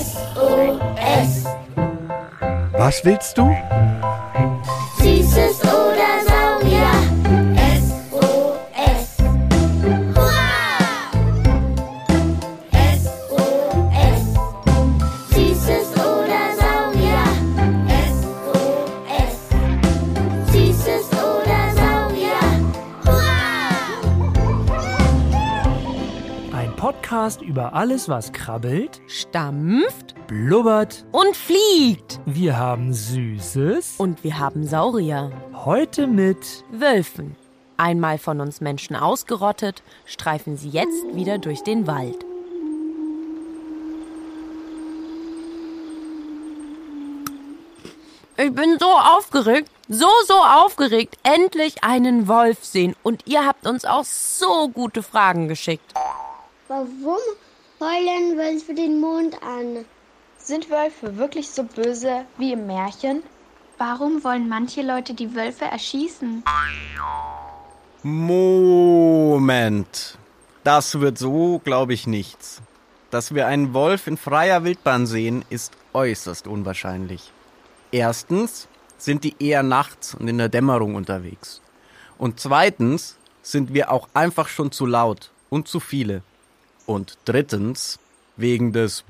SOS. Was willst du? Über alles, was krabbelt, stampft blubbert. und fliegt. Wir haben Süßes. Und wir haben Saurier, Heute mit Wölfen. Einmal von uns Menschen ausgerottet, streifen sie jetzt wieder durch den Wald. Ich bin so aufgeregt, so, so aufgeregt, endlich einen Wolf sehen. Und ihr habt uns auch so gute Fragen geschickt. Warum heulen Wölfe den Mond an? Sind Wölfe wirklich so böse wie im Märchen? Warum wollen manche Leute die Wölfe erschießen? Moment. Das wird so, glaube ich, nichts. Dass wir einen Wolf in freier Wildbahn sehen, ist äußerst unwahrscheinlich. Erstens sind die eher nachts und in der Dämmerung unterwegs. Und zweitens sind wir auch einfach schon zu laut und zu viele. Und drittens, wegen des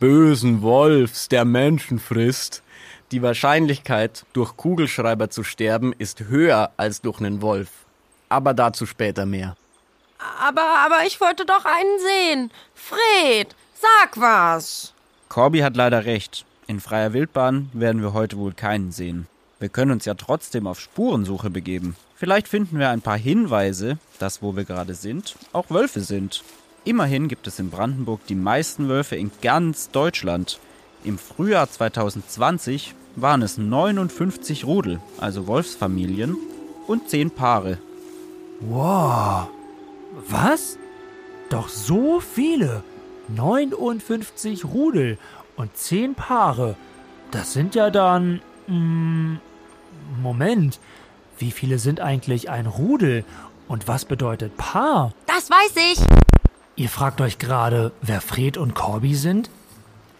bösen Wolfs, der Menschen frisst, die Wahrscheinlichkeit, durch Kugelschreiber zu sterben, ist höher als durch einen Wolf. Aber dazu später mehr. Aber, aber ich wollte doch einen sehen. Fred, sag was. Corby hat leider recht. In freier Wildbahn werden wir heute wohl keinen sehen. Wir können uns ja trotzdem auf Spurensuche begeben. Vielleicht finden wir ein paar Hinweise, dass wo wir gerade sind, auch Wölfe sind. Immerhin gibt es in Brandenburg die meisten Wölfe in ganz Deutschland. Im Frühjahr 2020 waren es 59 Rudel, also Wolfsfamilien, und 10 Paare. Wow. Was? Doch so viele. 59 Rudel und 10 Paare. Das sind ja dann. mm, Moment. Wie viele sind eigentlich ein Rudel? Und was bedeutet Paar? Das weiß ich. Ihr fragt euch gerade, wer Fred und Corby sind?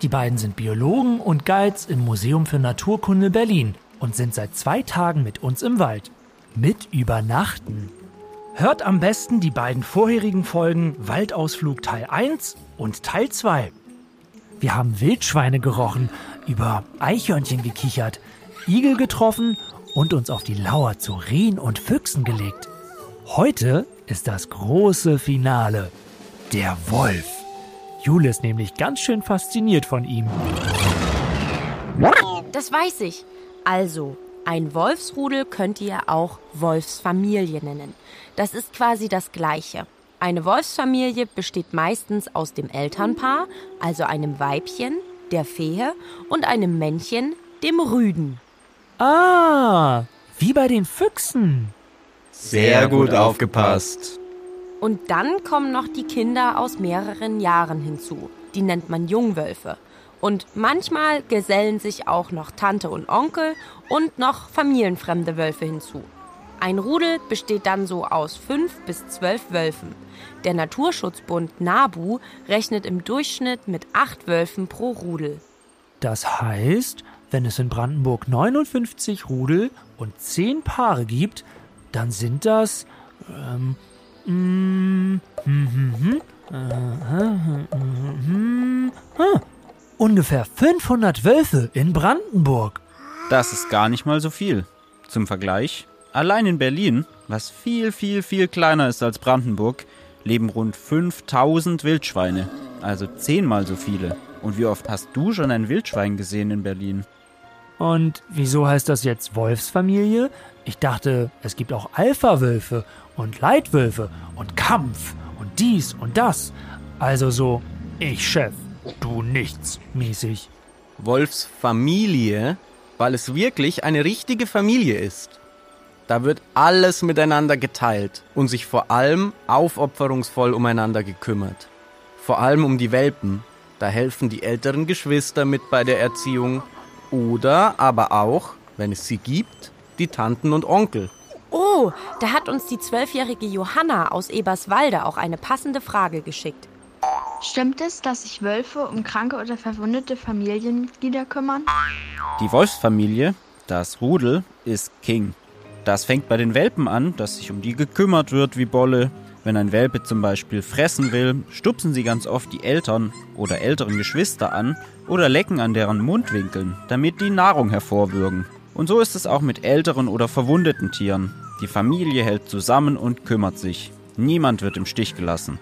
Die beiden sind Biologen und Guides im Museum für Naturkunde Berlin und sind seit zwei Tagen mit uns im Wald. Mit Übernachten. Hört am besten die beiden vorherigen Folgen Waldausflug Teil 1 und Teil 2. Wir haben Wildschweine gerochen, über Eichhörnchen gekichert, Igel getroffen und uns auf die Lauer zu Rehen und Füchsen gelegt. Heute ist das große Finale. Der Wolf. Jule ist nämlich ganz schön fasziniert von ihm. Das weiß ich. Also, ein Wolfsrudel könnt ihr auch Wolfsfamilie nennen. Das ist quasi das Gleiche. Eine Wolfsfamilie besteht meistens aus dem Elternpaar, also einem Weibchen, der Fehe, und einem Männchen, dem Rüden. Ah, wie bei den Füchsen. Sehr gut aufgepasst. Und dann kommen noch die Kinder aus mehreren Jahren hinzu. Die nennt man Jungwölfe. Und manchmal gesellen sich auch noch Tante und Onkel und noch familienfremde Wölfe hinzu. Ein Rudel besteht dann so aus fünf bis zwölf Wölfen. Der Naturschutzbund NABU rechnet im Durchschnitt mit acht Wölfen pro Rudel. Das heißt, wenn es in Brandenburg 59 Rudel und 10 Paare gibt, dann sind das ungefähr 500 Wölfe in Brandenburg. Das ist gar nicht mal so viel. Zum Vergleich, allein in Berlin, was viel, viel, viel kleiner ist als Brandenburg, leben rund 5000 Wildschweine, also zehnmal so viele. Und wie oft hast du schon ein Wildschwein gesehen in Berlin? Und wieso heißt das jetzt Wolfsfamilie? Ich dachte, es gibt auch Alpha-Wölfe und Leitwölfe und Kampf und dies und das. Also so, ich Chef, du nichts mäßig. Wolfsfamilie, weil es wirklich eine richtige Familie ist. Da wird alles miteinander geteilt und sich vor allem aufopferungsvoll umeinander gekümmert. Vor allem um die Welpen. Da helfen die älteren Geschwister mit bei der Erziehung oder aber auch, wenn es sie gibt, die Tanten und Onkel. Oh, da hat uns die zwölfjährige Johanna aus Eberswalde auch eine passende Frage geschickt. Stimmt es, dass sich Wölfe um kranke oder verwundete Familienmitglieder kümmern? Die Wolfsfamilie, das Rudel, ist King. Das fängt bei den Welpen an, dass sich um die gekümmert wird wie Bolle. Wenn ein Welpe zum Beispiel fressen will, stupsen sie ganz oft die Eltern oder älteren Geschwister an oder lecken an deren Mundwinkeln, damit die Nahrung hervorwürgen. Und so ist es auch mit älteren oder verwundeten Tieren. Die Familie hält zusammen und kümmert sich. Niemand wird im Stich gelassen.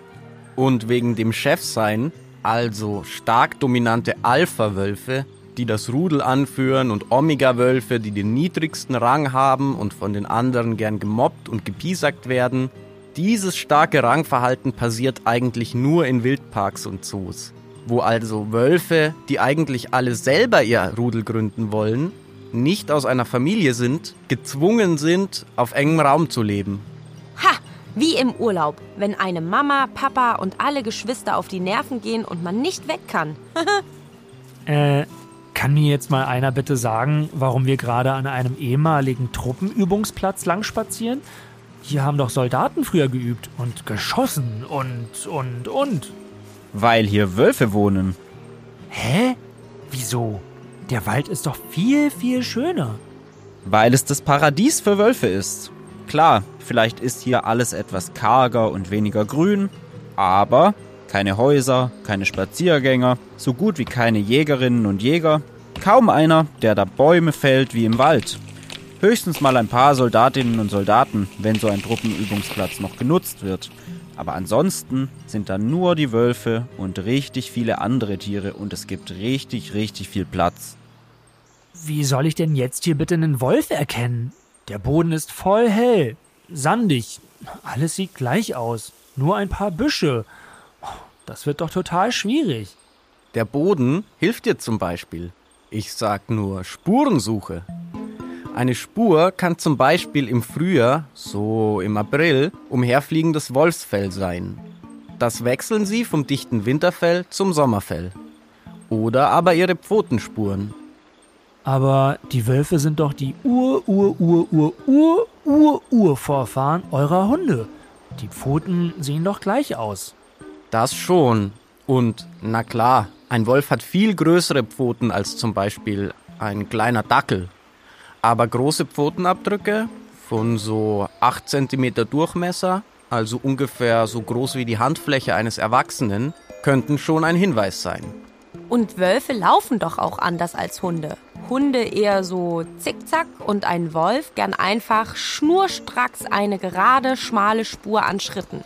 Und wegen dem Chefsein, also stark dominante Alpha-Wölfe, die das Rudel anführen und Omega-Wölfe, die den niedrigsten Rang haben und von den anderen gern gemobbt und gepiesackt werden, dieses starke Rangverhalten passiert eigentlich nur in Wildparks und Zoos, wo also Wölfe, die eigentlich alle selber ihr Rudel gründen wollen, nicht aus einer Familie sind, gezwungen sind, auf engem Raum zu leben. Ha! Wie im Urlaub, wenn eine Mama, Papa und alle Geschwister auf die Nerven gehen und man nicht weg kann. Äh, kann mir jetzt mal einer bitte sagen, warum wir gerade an einem ehemaligen Truppenübungsplatz lang spazieren? Hier haben doch Soldaten früher geübt und geschossen und, und, und. Weil hier Wölfe wohnen. Hä? Wieso? Der Wald ist doch viel, viel schöner. Weil es das Paradies für Wölfe ist. Klar, vielleicht ist hier alles etwas karger und weniger grün, aber keine Häuser, keine Spaziergänger, so gut wie keine Jägerinnen und Jäger, kaum einer, der da Bäume fällt wie im Wald. Höchstens mal ein paar Soldatinnen und Soldaten, wenn so ein Truppenübungsplatz noch genutzt wird. Aber ansonsten sind da nur die Wölfe und richtig viele andere Tiere und es gibt richtig, richtig viel Platz. Wie soll ich denn jetzt hier bitte einen Wolf erkennen? Der Boden ist voll hell, sandig, alles sieht gleich aus, nur ein paar Büsche. Das wird doch total schwierig. Der Boden hilft dir zum Beispiel. Ich sag nur Spurensuche. Eine Spur kann zum Beispiel im Frühjahr, so im April, umherfliegendes Wolfsfell sein. Das wechseln sie vom dichten Winterfell zum Sommerfell. Oder aber ihre Pfotenspuren. Aber die Wölfe sind doch die Ur, Ur, Ur, Ur, Ur, Ur, Urvorfahren eurer Hunde. Die Pfoten sehen doch gleich aus. Das schon. Und na klar, ein Wolf hat viel größere Pfoten als zum Beispiel ein kleiner Dackel. Aber große Pfotenabdrücke von so 8 cm Durchmesser, also ungefähr so groß wie die Handfläche eines Erwachsenen, könnten schon ein Hinweis sein. Und Wölfe laufen doch auch anders als Hunde. Hunde eher so zickzack und ein Wolf gern einfach schnurstracks eine gerade, schmale Spur an Schritten.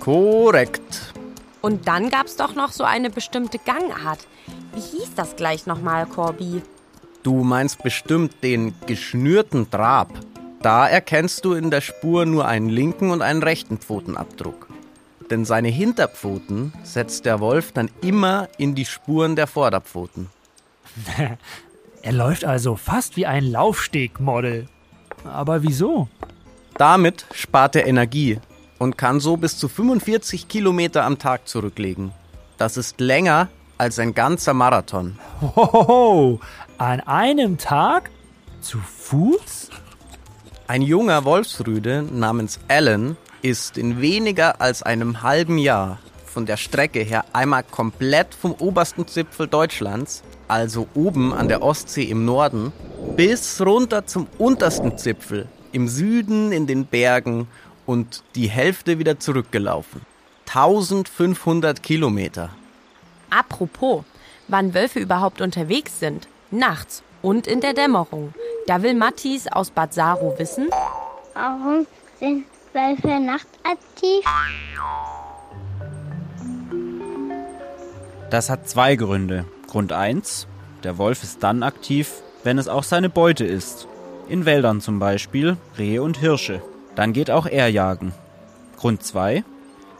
Korrekt. Und dann gab's doch noch so eine bestimmte Gangart. Wie hieß das gleich nochmal, Corby? Du meinst bestimmt den geschnürten Trab. Da erkennst du in der Spur nur einen linken und einen rechten Pfotenabdruck. Denn seine Hinterpfoten setzt der Wolf dann immer in die Spuren der Vorderpfoten. Er läuft also fast wie ein Laufstegmodel. Aber wieso? Damit spart er Energie und kann so bis zu 45 Kilometer am Tag zurücklegen. Das ist länger als ein ganzer Marathon. Hohoho, an einem Tag? Zu Fuß? Ein junger Wolfsrüde namens Alan ist in weniger als einem halben Jahr von der Strecke her einmal komplett vom obersten Zipfel Deutschlands, also oben an der Ostsee im Norden, bis runter zum untersten Zipfel im Süden in den Bergen und die Hälfte wieder zurückgelaufen. 1500 Kilometer. Apropos, wann Wölfe überhaupt unterwegs sind? Nachts und in der Dämmerung. Da will Mattis aus Bad Saro wissen, Warum sind Wölfe nachtaktiv? Das hat zwei Gründe. Grund 1, der Wolf ist dann aktiv, wenn es auch seine Beute ist. In Wäldern zum Beispiel Rehe und Hirsche. Dann geht auch er jagen. Grund 2,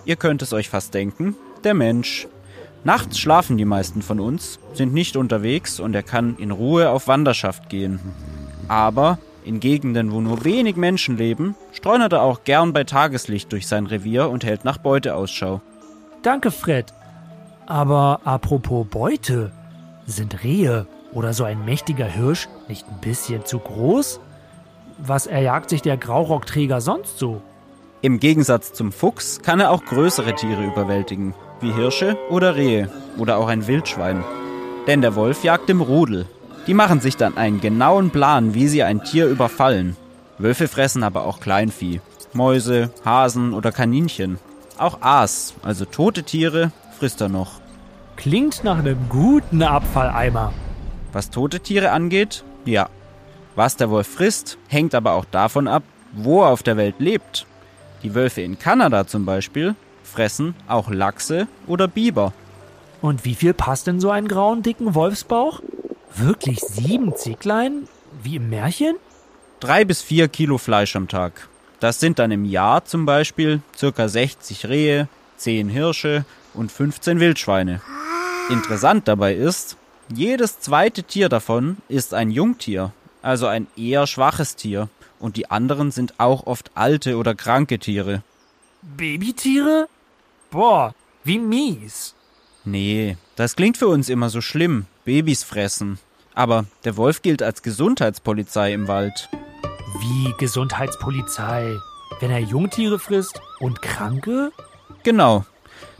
ihr könnt es euch fast denken, der Mensch. Nachts schlafen die meisten von uns, sind nicht unterwegs und er kann in Ruhe auf Wanderschaft gehen. Aber in Gegenden, wo nur wenig Menschen leben, streunert er auch gern bei Tageslicht durch sein Revier und hält nach Beute Ausschau. Danke, Fred. Aber apropos Beute, sind Rehe oder so ein mächtiger Hirsch nicht ein bisschen zu groß? Was erjagt sich der Graurockträger sonst so? Im Gegensatz zum Fuchs kann er auch größere Tiere überwältigen, wie Hirsche oder Rehe oder auch ein Wildschwein. Denn der Wolf jagt im Rudel. Die machen sich dann einen genauen Plan, wie sie ein Tier überfallen. Wölfe fressen aber auch Kleinvieh, Mäuse, Hasen oder Kaninchen. Auch Aas, also tote Tiere, frisst er noch. Klingt nach einem guten Abfalleimer. Was tote Tiere angeht, ja. Was der Wolf frisst, hängt aber auch davon ab, wo er auf der Welt lebt. Die Wölfe in Kanada zum Beispiel fressen auch Lachse oder Biber. Und wie viel passt in so einen grauen, dicken Wolfsbauch? Wirklich sieben Zicklein? Wie im Märchen? Drei bis vier Kilo Fleisch am Tag. Das sind dann im Jahr zum Beispiel circa 60 Rehe, 10 Hirsche und 15 Wildschweine. Interessant dabei ist, jedes zweite Tier davon ist ein Jungtier, also ein eher schwaches Tier, und die anderen sind auch oft alte oder kranke Tiere. Babytiere? Boah, wie mies. Nee, das klingt für uns immer so schlimm, Babys fressen. Aber der Wolf gilt als Gesundheitspolizei im Wald. Wie Gesundheitspolizei? Wenn er Jungtiere frisst und Kranke? Genau.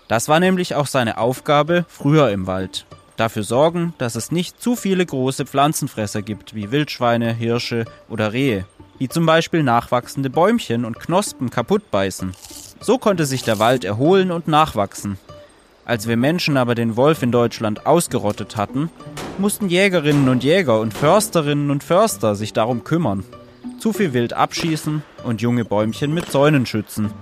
Das war nämlich auch seine Aufgabe früher im Wald. Dafür sorgen, dass es nicht zu viele große Pflanzenfresser gibt, wie Wildschweine, Hirsche oder Rehe, die zum Beispiel nachwachsende Bäumchen und Knospen kaputt beißen. So konnte sich der Wald erholen und nachwachsen. Als wir Menschen aber den Wolf in Deutschland ausgerottet hatten, mussten Jägerinnen und Jäger und Försterinnen und Förster sich darum kümmern. Zu viel Wild abschießen und junge Bäumchen mit Zäunen schützen.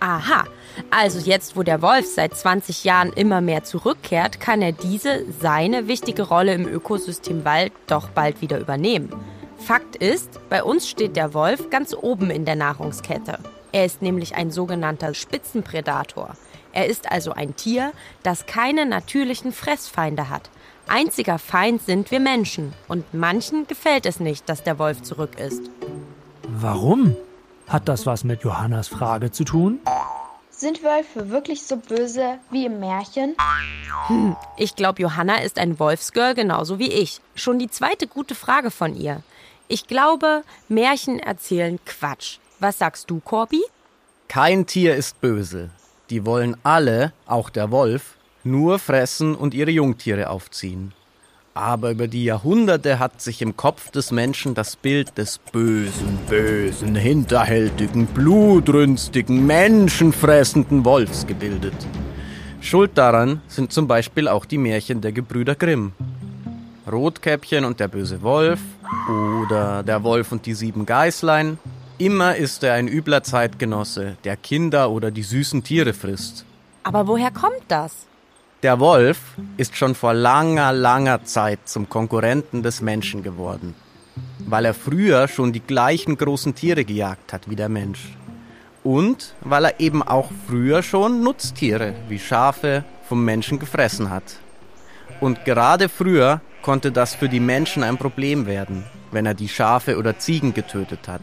Aha, also jetzt, wo der Wolf seit 20 Jahren immer mehr zurückkehrt, kann er diese, seine wichtige Rolle im Ökosystem Wald doch bald wieder übernehmen. Fakt ist, bei uns steht der Wolf ganz oben in der Nahrungskette. Er ist nämlich ein sogenannter Spitzenprädator. Er ist also ein Tier, das keine natürlichen Fressfeinde hat. Einziger Feind sind wir Menschen und manchen gefällt es nicht, dass der Wolf zurück ist. Warum? Hat das was mit Johannas Frage zu tun? Sind Wölfe wirklich so böse wie im Märchen? Hm, ich glaube, Johanna ist ein Wolfsgirl genauso wie ich. Schon die zweite gute Frage von ihr. Ich glaube, Märchen erzählen Quatsch. Was sagst du, Corby? Kein Tier ist böse. Die wollen alle, auch der Wolf, nur fressen und ihre Jungtiere aufziehen. Aber über die Jahrhunderte hat sich im Kopf des Menschen das Bild des bösen, bösen, hinterhältigen, blutrünstigen, menschenfressenden Wolfs gebildet. Schuld daran sind zum Beispiel auch die Märchen der Gebrüder Grimm. Rotkäppchen und der böse Wolf oder der Wolf und die sieben Geißlein. Immer ist er ein übler Zeitgenosse, der Kinder oder die süßen Tiere frisst. Aber woher kommt das? Der Wolf ist schon vor langer, langer Zeit zum Konkurrenten des Menschen geworden, weil er früher schon die gleichen großen Tiere gejagt hat wie der Mensch. Und weil er eben auch früher schon Nutztiere wie Schafe vom Menschen gefressen hat. Und gerade früher konnte das für die Menschen ein Problem werden, wenn er die Schafe oder Ziegen getötet hat.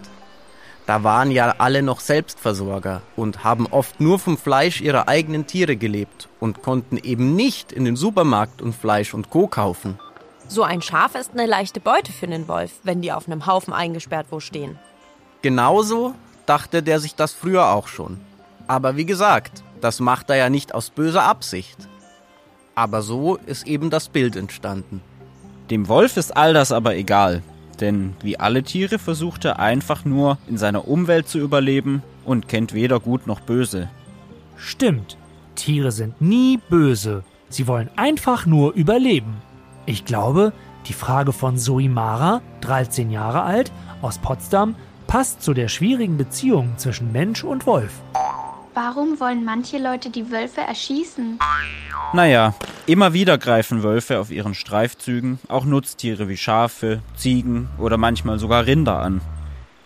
Da waren ja alle noch Selbstversorger und haben oft nur vom Fleisch ihrer eigenen Tiere gelebt und konnten eben nicht in den Supermarkt und Fleisch und Co. kaufen. So ein Schaf ist eine leichte Beute für den Wolf, wenn die auf einem Haufen eingesperrt wo stehen. Genauso dachte der sich das früher auch schon. Aber wie gesagt, das macht er ja nicht aus böser Absicht. Aber so ist eben das Bild entstanden. Dem Wolf ist all das aber egal, denn wie alle Tiere versucht er einfach nur in seiner Umwelt zu überleben und kennt weder gut noch böse. Stimmt, Tiere sind nie böse. Sie wollen einfach nur überleben. Ich glaube, die Frage von Zoe Mara, 13 Jahre alt, aus Potsdam, passt zu der schwierigen Beziehung zwischen Mensch und Wolf. Warum wollen manche Leute die Wölfe erschießen? Naja, immer wieder greifen Wölfe auf ihren Streifzügen auch Nutztiere wie Schafe, Ziegen oder manchmal sogar Rinder an.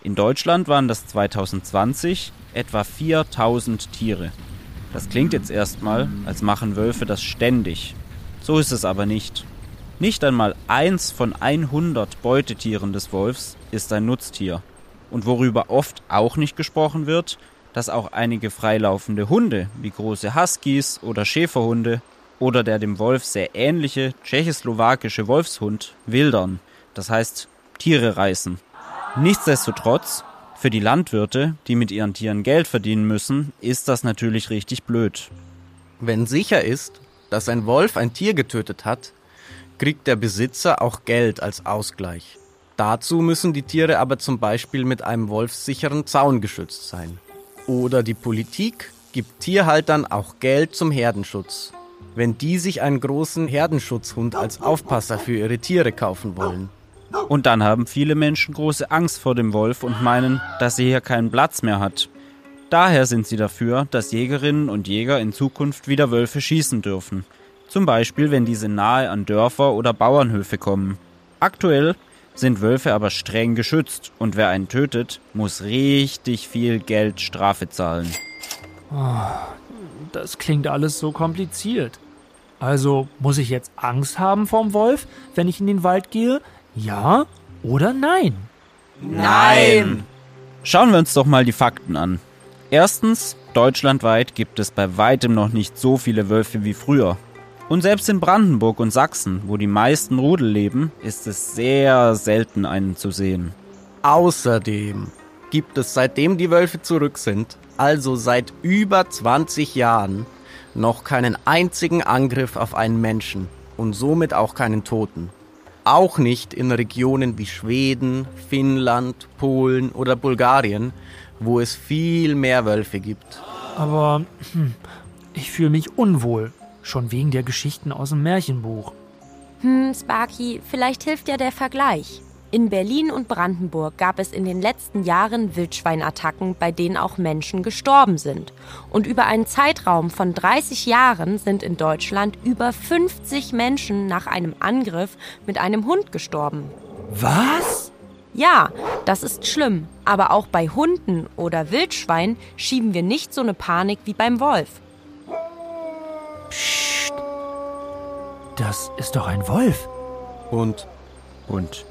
In Deutschland waren das 2020 etwa 4000 Tiere. Das klingt jetzt erstmal, als machen Wölfe das ständig. So ist es aber nicht. Nicht einmal eins von 100 Beutetieren des Wolfs ist ein Nutztier. Und worüber oft auch nicht gesprochen wird, dass auch einige freilaufende Hunde, wie große Huskies oder Schäferhunde oder der dem Wolf sehr ähnliche tschechoslowakische Wolfshund, wildern, das heißt Tiere reißen. Nichtsdestotrotz, für die Landwirte, die mit ihren Tieren Geld verdienen müssen, ist das natürlich richtig blöd. Wenn sicher ist, dass ein Wolf ein Tier getötet hat, kriegt der Besitzer auch Geld als Ausgleich. Dazu müssen die Tiere aber zum Beispiel mit einem wolfssicheren Zaun geschützt sein. Oder die Politik gibt Tierhaltern auch Geld zum Herdenschutz, wenn die sich einen großen Herdenschutzhund als Aufpasser für ihre Tiere kaufen wollen. Und dann haben viele Menschen große Angst vor dem Wolf und meinen, dass er hier keinen Platz mehr hat. Daher sind sie dafür, dass Jägerinnen und Jäger in Zukunft wieder Wölfe schießen dürfen. Zum Beispiel, wenn diese nahe an Dörfer oder Bauernhöfe kommen. Aktuell sind Wölfe aber streng geschützt und wer einen tötet, muss richtig viel Geld Strafe zahlen. Das klingt alles so kompliziert. Also muss ich jetzt Angst haben vorm Wolf, wenn ich in den Wald gehe? Ja oder nein? Nein! Schauen wir uns doch mal die Fakten an. Erstens, deutschlandweit gibt es bei weitem noch nicht so viele Wölfe wie früher. Und selbst in Brandenburg und Sachsen, wo die meisten Rudel leben, ist es sehr selten einen zu sehen. Außerdem gibt es seitdem die Wölfe zurück sind, also seit über 20 Jahren, noch keinen einzigen Angriff auf einen Menschen und somit auch keinen Toten. Auch nicht in Regionen wie Schweden, Finnland, Polen oder Bulgarien, wo es viel mehr Wölfe gibt. Aber hm, ich fühle mich unwohl, schon wegen der Geschichten aus dem Märchenbuch. Hm, Sparky, vielleicht hilft ja der Vergleich. In Berlin und Brandenburg gab es in den letzten Jahren Wildschweinattacken, bei denen auch Menschen gestorben sind. Und über einen Zeitraum von 30 Jahren sind in Deutschland über 50 Menschen nach einem Angriff mit einem Hund gestorben. Was? Ja, das ist schlimm. Aber auch bei Hunden oder Wildschwein schieben wir nicht so eine Panik wie beim Wolf. Psst. Das ist doch ein Wolf. Und Und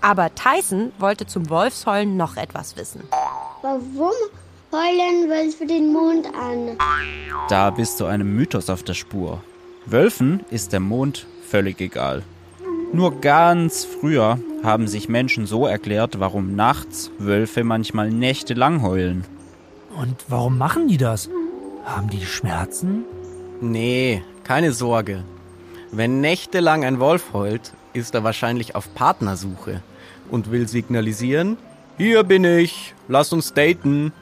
Aber Tyson wollte zum Wolfsheulen noch etwas wissen. Warum heulen Wölfe den Mond an? da bist du einem Mythos auf der Spur. Wölfen ist der Mond völlig egal. Nur ganz früher haben sich Menschen so erklärt, warum nachts Wölfe manchmal nächtelang heulen. Und warum machen die das? Haben die Schmerzen? Nee, keine Sorge. Wenn nächtelang ein Wolf heult, ist er wahrscheinlich auf Partnersuche und will signalisieren, hier bin ich, lass uns daten.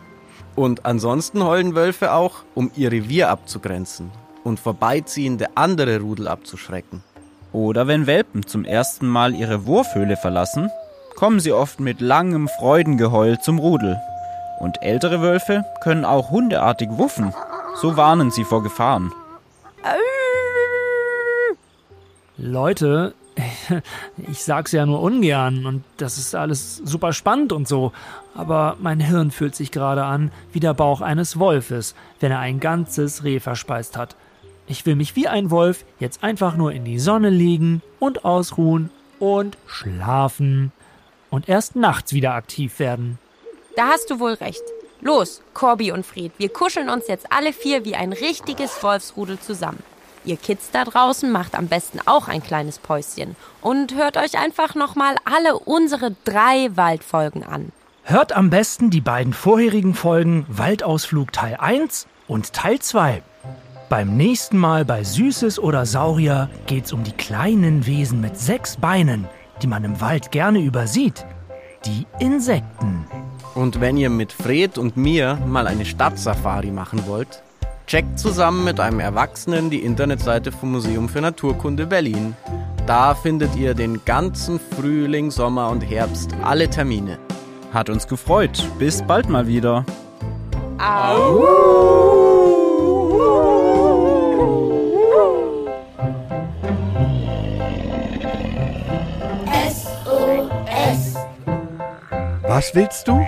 Und ansonsten heulen Wölfe auch, um ihr Revier abzugrenzen und vorbeiziehende andere Rudel abzuschrecken. Oder wenn Welpen zum ersten Mal ihre Wurfhöhle verlassen, kommen sie oft mit langem Freudengeheul zum Rudel. Und ältere Wölfe können auch hundeartig wuffen. So warnen sie vor Gefahren. Leute, ich sag's ja nur ungern und das ist alles super spannend und so, aber mein Hirn fühlt sich gerade an wie der Bauch eines Wolfes, wenn er ein ganzes Reh verspeist hat. Ich will mich wie ein Wolf jetzt einfach nur in die Sonne legen und ausruhen und schlafen und erst nachts wieder aktiv werden. Da hast du wohl recht. Los, Corby und Fred, wir kuscheln uns jetzt alle vier wie ein richtiges Wolfsrudel zusammen. Ihr Kids da draußen macht am besten auch ein kleines Päuschen und hört euch einfach nochmal alle unsere drei Waldfolgen an. Hört am besten die beiden vorherigen Folgen Waldausflug Teil 1 und Teil 2. Beim nächsten Mal bei Süßes oder Saurier geht's um die kleinen Wesen mit sechs Beinen, die man im Wald gerne übersieht. Die Insekten. Und wenn ihr mit Fred und mir mal eine Stadtsafari machen wollt, checkt zusammen mit einem Erwachsenen die Internetseite vom Museum für Naturkunde Berlin. Da findet ihr den ganzen Frühling, Sommer und Herbst alle Termine. Hat uns gefreut. Bis bald mal wieder. SOS. Was willst du?